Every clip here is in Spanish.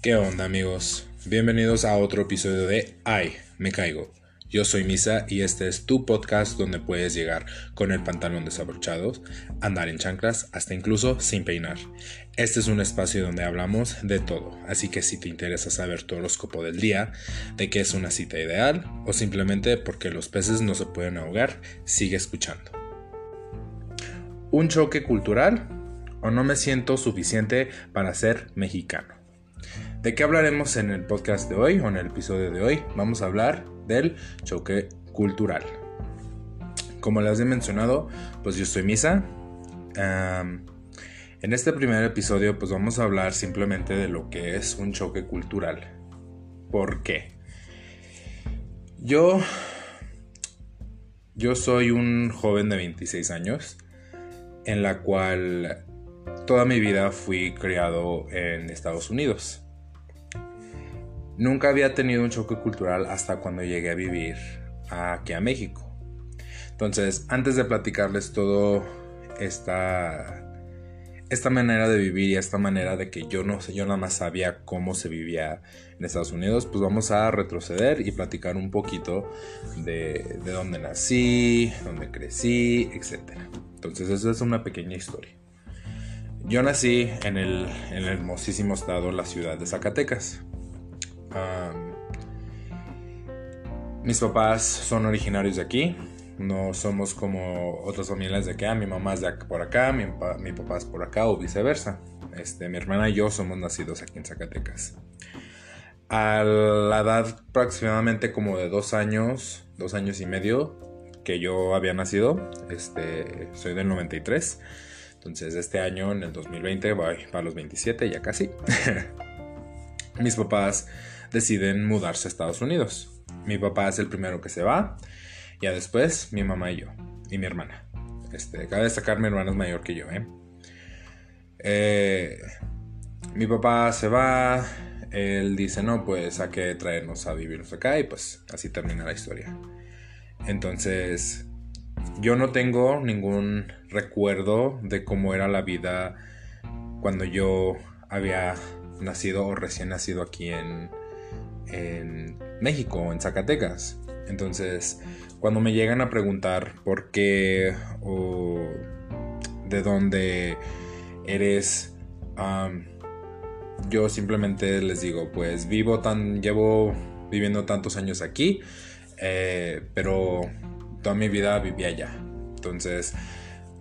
¿Qué onda amigos? Bienvenidos a otro episodio de Ay, me caigo. Yo soy Misa y este es tu podcast donde puedes llegar con el pantalón desabrochado, andar en chanclas, hasta incluso sin peinar. Este es un espacio donde hablamos de todo, así que si te interesa saber tu horóscopo del día, de qué es una cita ideal o simplemente porque los peces no se pueden ahogar, sigue escuchando. ¿Un choque cultural? ¿O no me siento suficiente para ser mexicano? ¿De qué hablaremos en el podcast de hoy o en el episodio de hoy? Vamos a hablar del choque cultural. Como les he mencionado, pues yo soy Misa. en este primer episodio pues vamos a hablar simplemente de lo que es un choque cultural. ¿Por qué? Yo yo soy un joven de 26 años en la cual toda mi vida fui criado en Estados Unidos. Nunca había tenido un choque cultural hasta cuando llegué a vivir aquí a México. Entonces, antes de platicarles todo esta esta manera de vivir y esta manera de que yo no sé, yo nada más sabía cómo se vivía en Estados Unidos, pues vamos a retroceder y platicar un poquito de, de dónde nací, dónde crecí, etc. Entonces, esa es una pequeña historia. Yo nací en el, en el hermosísimo estado, la ciudad de Zacatecas mis papás son originarios de aquí. No somos como otras familias de acá. Mi mamá es de por acá, mi, mi papá es por acá o viceversa. Este, mi hermana y yo somos nacidos aquí en Zacatecas. A la edad aproximadamente como de dos años, dos años y medio que yo había nacido, este, soy del 93. Entonces este año, en el 2020, voy para los 27, ya casi. Mis papás deciden mudarse a Estados Unidos. Mi papá es el primero que se va, ya después mi mamá y yo, y mi hermana. Este, cabe destacar, mi hermana es mayor que yo, ¿eh? ¿eh? mi papá se va, él dice, no, pues hay que traernos a vivirnos acá y pues así termina la historia. Entonces, yo no tengo ningún recuerdo de cómo era la vida cuando yo había nacido o recién nacido aquí en, en México, en Zacatecas. Entonces, cuando me llegan a preguntar por qué o de dónde eres, yo simplemente les digo, pues vivo tan, llevo viviendo tantos años aquí, eh, pero toda mi vida viví allá. Entonces,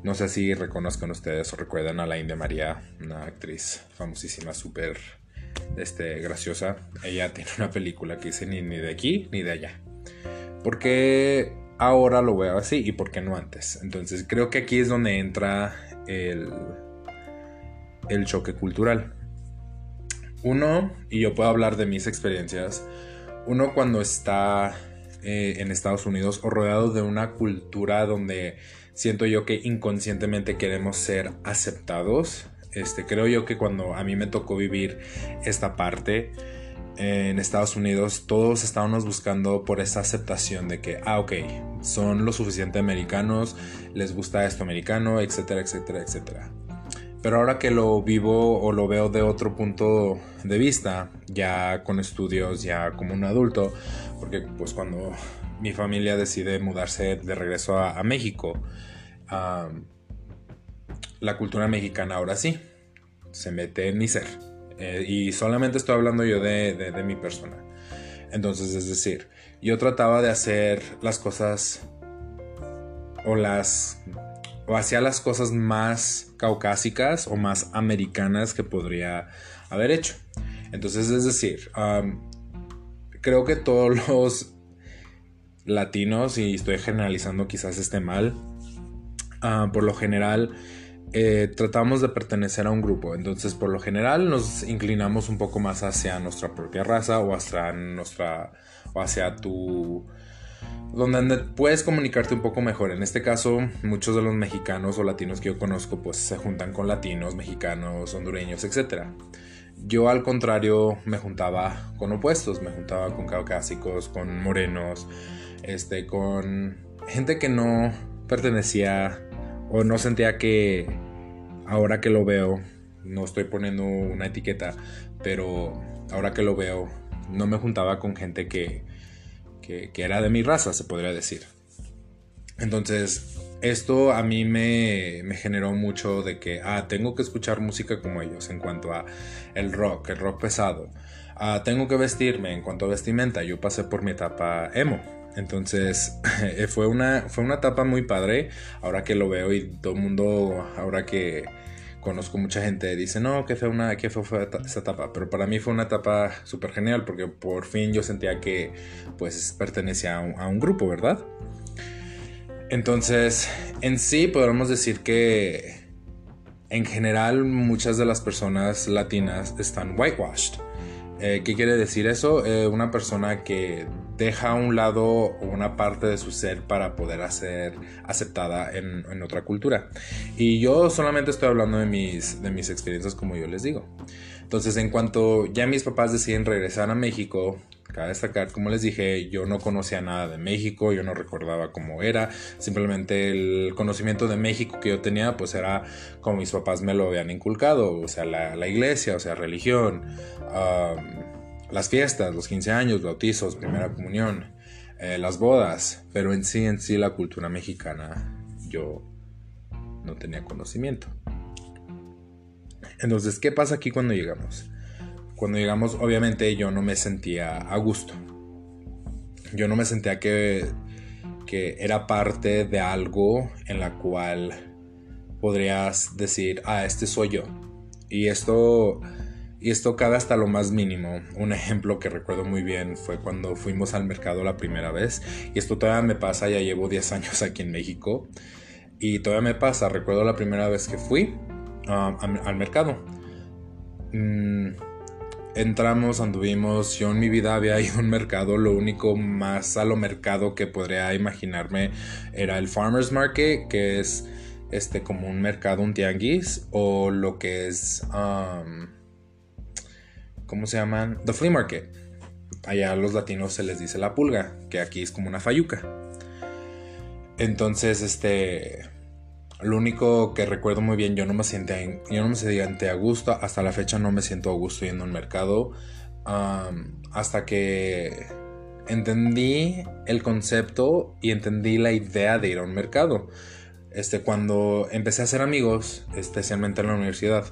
no sé si reconozcan ustedes o recuerdan a la India María, una actriz famosísima, súper este, graciosa. Ella tiene una película que dice ni, ni de aquí ni de allá. ¿Por qué ahora lo veo así y por qué no antes? Entonces creo que aquí es donde entra el, el choque cultural. Uno, y yo puedo hablar de mis experiencias, uno cuando está eh, en Estados Unidos o rodeado de una cultura donde siento yo que inconscientemente queremos ser aceptados, este, creo yo que cuando a mí me tocó vivir esta parte en Estados Unidos, todos estábamos buscando por esa aceptación de que, ah, ok, son lo suficiente americanos, les gusta esto americano, etcétera, etcétera, etcétera. Pero ahora que lo vivo o lo veo de otro punto de vista, ya con estudios, ya como un adulto, porque pues cuando mi familia decide mudarse de regreso a, México, la cultura mexicana ahora sí se mete en mi ser. Eh, y solamente estoy hablando yo de, mi persona. Entonces, es decir, yo trataba de hacer las cosas o las o hacía las cosas más caucásicas o más americanas que podría haber hecho. Entonces, es decir, creo que todos los latinos, y estoy generalizando quizás esté mal, ah, por lo general eh, tratamos de pertenecer a un grupo. Entonces, por lo general, nos inclinamos un poco más hacia nuestra propia raza o hacia nuestra. hacia tu. donde puedes comunicarte un poco mejor. En este caso, muchos de los mexicanos o latinos que yo conozco, pues se juntan con latinos, mexicanos, hondureños, etc. Yo al contrario me juntaba con opuestos, me juntaba con caucásicos, con morenos, este, con gente que no pertenecía o no sentía que ahora que lo veo, no estoy poniendo una etiqueta, pero ahora que lo veo, no me juntaba con gente que, que, era de mi raza, se podría decir. Entonces, esto a mí me, me, generó mucho de que, ah, tengo que escuchar música como ellos en cuanto a el rock, el rock pesado. Ah, tengo que vestirme en cuanto a vestimenta. Yo pasé por mi etapa emo. Entonces fue una, fue una etapa muy padre. Ahora que lo veo y todo el mundo, ahora que conozco mucha gente, dice, no, que fue, una, que fue, esa etapa. Pero para mí fue una etapa súper genial porque por fin yo sentía que pues pertenecía a un, grupo, ¿verdad? Entonces, en sí podríamos decir que en general muchas de las personas latinas están whitewashed. Eh, ¿Qué quiere decir eso? Eh, una persona que deja a un lado una parte de su ser para poder ser aceptada en, en, otra cultura. Y yo solamente estoy hablando de mis, de mis experiencias como yo les digo. Entonces, en cuanto ya mis papás deciden regresar a México, Cabe destacar, como les dije, yo no conocía nada de México, yo no recordaba cómo era, simplemente el conocimiento de México que yo tenía pues era como mis papás me lo habían inculcado, o sea, la, iglesia, o sea, religión, las fiestas, los 15 años, bautizos, primera comunión, eh, las bodas, pero en sí, en sí la cultura mexicana yo no tenía conocimiento. Entonces, ¿qué pasa aquí cuando llegamos? Cuando llegamos, obviamente yo no me sentía a gusto. Yo no me sentía que, que era parte de algo en la cual podrías decir, ah, este soy yo. Y esto, y esto cabe hasta lo más mínimo. Un ejemplo que recuerdo muy bien fue cuando fuimos al mercado la primera vez. Y esto todavía me pasa, ya llevo 10 años aquí en México. Y todavía me pasa, recuerdo la primera vez que fui ah, al mercado. Mm, entramos, anduvimos, yo en mi vida había ido a un mercado, lo único más a lo mercado que podría imaginarme era el Farmer's Market, que es este como un mercado, un tianguis, o lo que es, um, ¿cómo se llaman? The Flea Market. Allá a los latinos se les dice la pulga, que aquí es como una fayuca. Entonces, este lo único que recuerdo muy bien, yo no me sentía, yo no me sentía a gusto, hasta la fecha no me siento a gusto yendo al mercado, hasta que entendí el concepto y entendí la idea de ir a un mercado. Este, cuando empecé a hacer amigos, especialmente en la universidad,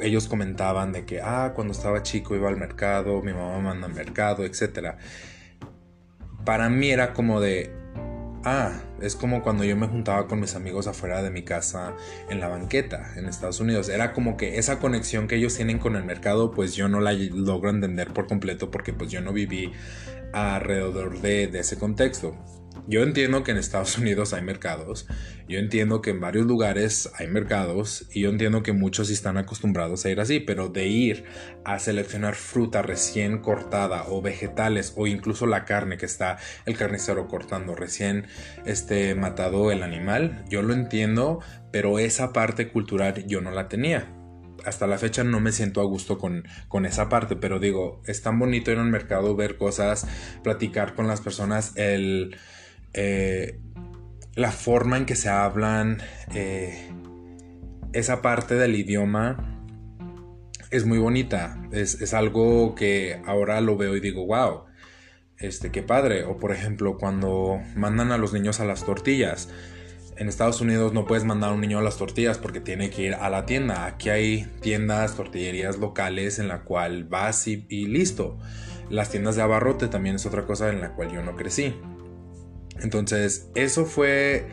ellos comentaban de que, ah, cuando estaba chico iba al mercado, mi mamá manda al mercado, etc. Para mí era como de, Ah, es como cuando yo me juntaba con mis amigos afuera de mi casa en la banqueta en Estados Unidos. Era como que esa conexión que ellos tienen con el mercado, pues yo no la logro entender por completo porque pues yo no viví alrededor de, de ese contexto. Yo entiendo que en Estados Unidos hay mercados, yo entiendo que en varios lugares hay mercados y yo entiendo que muchos están acostumbrados a ir así, pero de ir a seleccionar fruta recién cortada o vegetales o incluso la carne que está el carnicero cortando recién este matado el animal, yo lo entiendo, pero esa parte cultural yo no la tenía. Hasta la fecha no me siento a gusto con, con, esa parte, pero digo, es tan bonito ir al mercado, ver cosas, platicar con las personas, el eh, la forma en que se hablan, eh, esa parte del idioma es muy bonita. Es, algo que ahora lo veo y digo, wow, este, qué padre. O por ejemplo, cuando mandan a los niños a las tortillas. En Estados Unidos no puedes mandar a un niño a las tortillas porque tiene que ir a la tienda. Aquí hay tiendas, tortillerías locales en la cual vas y listo. Las tiendas de abarrote también es otra cosa en la cual yo no crecí. Entonces, eso fue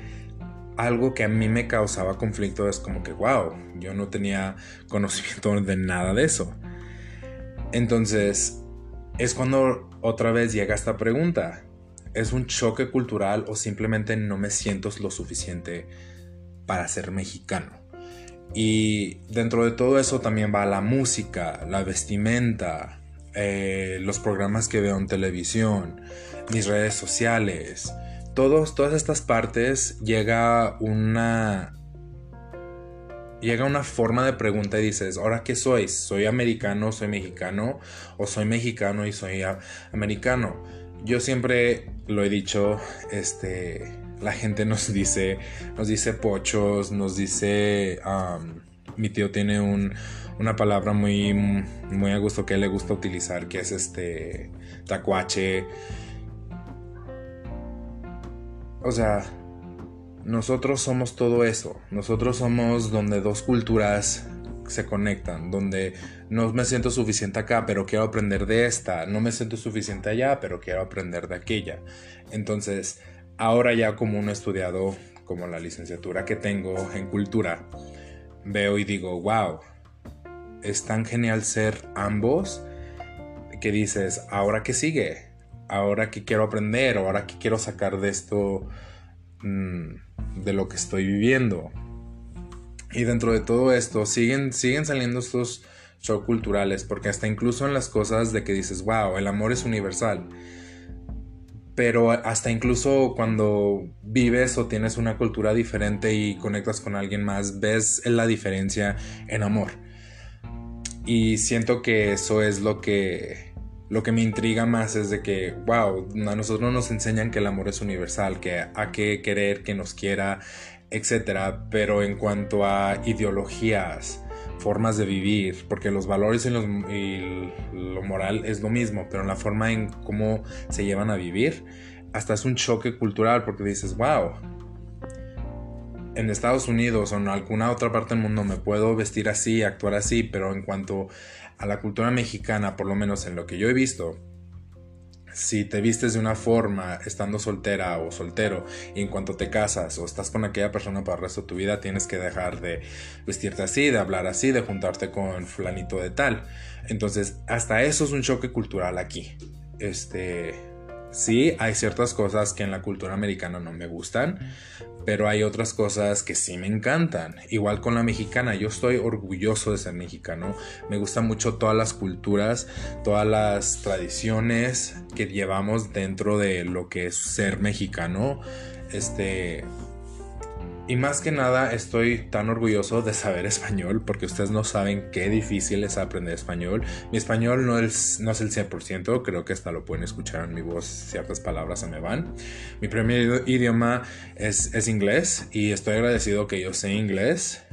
algo que a mí me causaba conflicto. Es como que, wow, yo no tenía conocimiento de nada de eso. Entonces, es cuando otra vez llega esta pregunta. ¿Es un choque cultural o simplemente no me siento lo suficiente para ser mexicano? Y dentro de todo eso también va la música, la vestimenta, eh, los programas que veo en televisión, mis redes sociales, todos, todas estas partes llega una llega una forma de pregunta y dices, ¿ahora qué soy? ¿Soy americano, soy mexicano? ¿O soy mexicano y soy americano? Yo siempre lo he dicho, este, la gente nos dice, nos dice pochos, nos dice mi tío tiene una palabra muy, muy a gusto que le gusta utilizar, que es este tacuache. O sea, nosotros somos todo eso. Nosotros somos donde dos culturas se conectan, donde no me siento suficiente acá, pero quiero aprender de esta, no me siento suficiente allá, pero quiero aprender de aquella. Entonces, ahora ya como un estudiado, como la licenciatura que tengo en cultura, veo y digo, wow, es tan genial ser ambos que dices, ahora qué sigue, ahora qué quiero aprender, ahora qué quiero sacar de esto, mm, de lo que estoy viviendo. Y dentro de todo esto siguen, siguen saliendo estos shows culturales, porque hasta incluso en las cosas de que dices, wow, el amor es universal. Pero hasta incluso cuando vives o tienes una cultura diferente y conectas con alguien más, ves la diferencia en amor. Y siento que eso es lo que lo que me intriga más es de que, wow, a nosotros nos enseñan que el amor es universal, que hay que querer que nos quiera, etcétera, pero en cuanto a ideologías, formas de vivir, porque los valores y, lo moral es lo mismo, pero en la forma en cómo se llevan a vivir, hasta es un choque cultural porque dices, wow, en Estados Unidos o en alguna otra parte del mundo me puedo vestir así, actuar así, pero en cuanto a la cultura mexicana, por lo menos en lo que yo he visto, si te vistes de una forma estando soltera o soltero y en cuanto te casas o estás con aquella persona para el resto de tu vida tienes que dejar de vestirte así, de hablar así, de juntarte con flanito de tal. Entonces, hasta eso es un choque cultural aquí. Este, sí, hay ciertas cosas que en la cultura americana no me gustan, pero hay otras cosas que sí me encantan. Igual con la mexicana, yo estoy orgulloso de ser mexicano. Me gustan mucho todas las culturas, todas las tradiciones que llevamos dentro de lo que es ser mexicano. Este, y más que nada estoy tan orgulloso de saber español porque ustedes no saben qué difícil es aprender español. Mi español no es, no es el 100%, creo que hasta lo pueden escuchar en mi voz, ciertas palabras se me van. Mi primer idioma es, es inglés y estoy agradecido que yo sé inglés.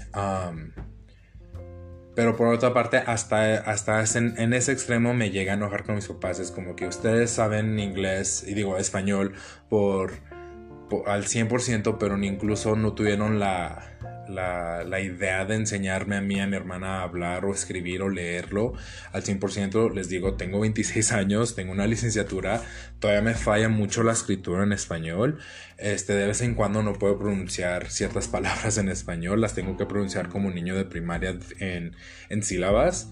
pero por otra parte, hasta, hasta en, en, ese extremo me llega a enojar con mis papás. Es como que ustedes saben inglés y digo español por al 100%, pero incluso no tuvieron la, la, idea de enseñarme a mí, a mi hermana a hablar o escribir o leerlo al 100%. Les digo, tengo 26 años, tengo una licenciatura, todavía me falla mucho la escritura en español. Este, de vez en cuando no puedo pronunciar ciertas palabras en español, las tengo que pronunciar como niño de primaria en, en sílabas.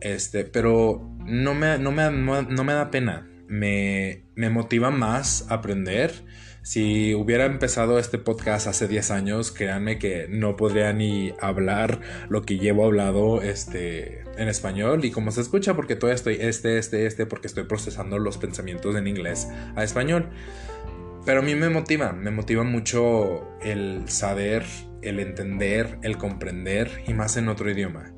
Este, pero no me, no me, no me da pena, me, me motiva más aprender si hubiera empezado este podcast hace 10 años, créanme que no podría ni hablar lo que llevo hablado este, en español y como se escucha porque todavía estoy este, este, este, porque estoy procesando los pensamientos en inglés a español. Pero a mí me motiva, me motiva mucho el saber, el entender, el comprender y más en otro idioma.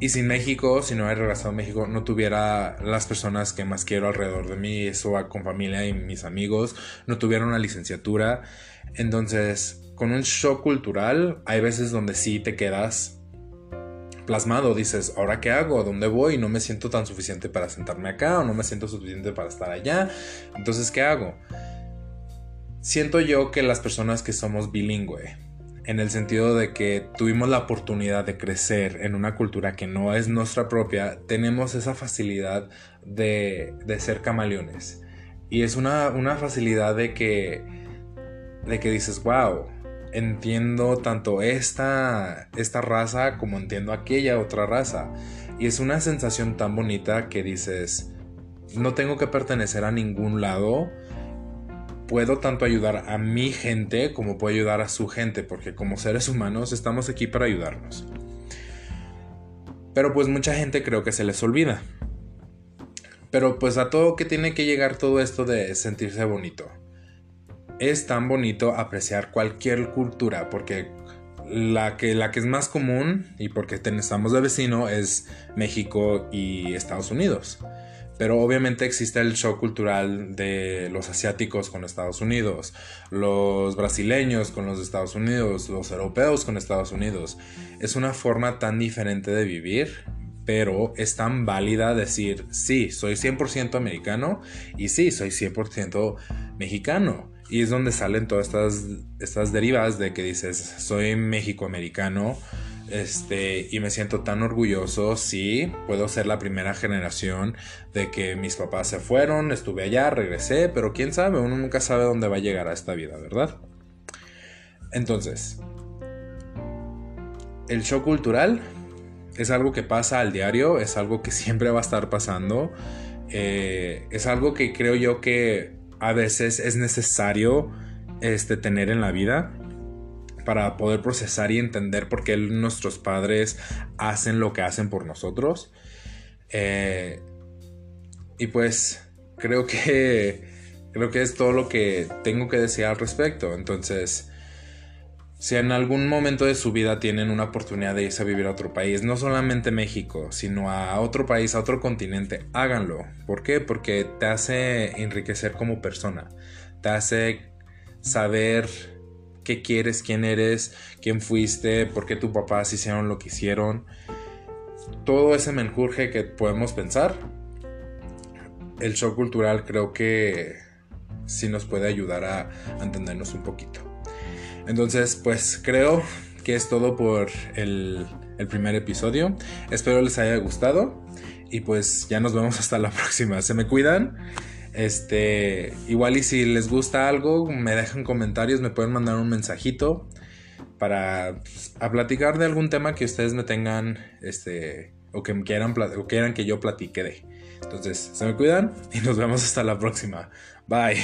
Y sin México, si no hubiera regresado a México, no tuviera las personas que más quiero alrededor de mí, eso con familia y mis amigos, no tuviera una licenciatura. Entonces, con un shock cultural, hay veces donde sí te quedas plasmado, dices, ¿ahora qué hago? ¿A dónde voy? No me siento tan suficiente para sentarme acá o no me siento suficiente para estar allá. Entonces, ¿qué hago? Siento yo que las personas que somos bilingüe, en el sentido de que tuvimos la oportunidad de crecer en una cultura que no es nuestra propia, tenemos esa facilidad de, ser camaleones. Y es una, facilidad de que, de que dices, wow, entiendo tanto esta, esta raza como entiendo aquella otra raza. Y es una sensación tan bonita que dices, no tengo que pertenecer a ningún lado, puedo tanto ayudar a mi gente como puedo ayudar a su gente, porque como seres humanos estamos aquí para ayudarnos. Pero pues mucha gente creo que se les olvida. Pero pues a todo que tiene que llegar todo esto de sentirse bonito. Es tan bonito apreciar cualquier cultura, porque la que, la que es más común, y porque estamos de vecino, es México y Estados Unidos. Pero obviamente existe el shock cultural de los asiáticos con Estados Unidos, los brasileños con los Estados Unidos, los europeos con Estados Unidos. Es una forma tan diferente de vivir, pero es tan válida decir, sí, soy 100% americano y sí, soy 100% mexicano. Y es donde salen todas estas, estas derivas de que dices, soy México-americano este, y me siento tan orgulloso, sí, puedo ser la primera generación de que mis papás se fueron, estuve allá, regresé, pero quién sabe, uno nunca sabe dónde va a llegar a esta vida, ¿verdad? Entonces, el show cultural es algo que pasa al diario, es algo que siempre va a estar pasando, eh, es algo que creo yo que a veces es necesario este, tener en la vida para poder procesar y entender por qué nuestros padres hacen lo que hacen por nosotros. Eh, y pues creo que creo que es todo lo que tengo que decir al respecto. Entonces, si en algún momento de su vida tienen una oportunidad de irse a vivir a otro país, no solamente México, sino a otro país, a otro continente, háganlo. ¿Por qué? Porque te hace enriquecer como persona, te hace saber qué quieres, quién eres, quién fuiste, por qué tus papás hicieron lo que hicieron. Todo ese menjurje que podemos pensar, el show cultural creo que sí nos puede ayudar a entendernos un poquito. Entonces, pues creo que es todo por el, primer episodio. Espero les haya gustado. Y pues ya nos vemos hasta la próxima. Se me cuidan. Este, igual y si les gusta algo, me dejan comentarios, me pueden mandar un mensajito para pues, a platicar de algún tema que ustedes me tengan, este, o que quieran, o quieran que yo platique de. Entonces, se me cuidan y nos vemos hasta la próxima. Bye.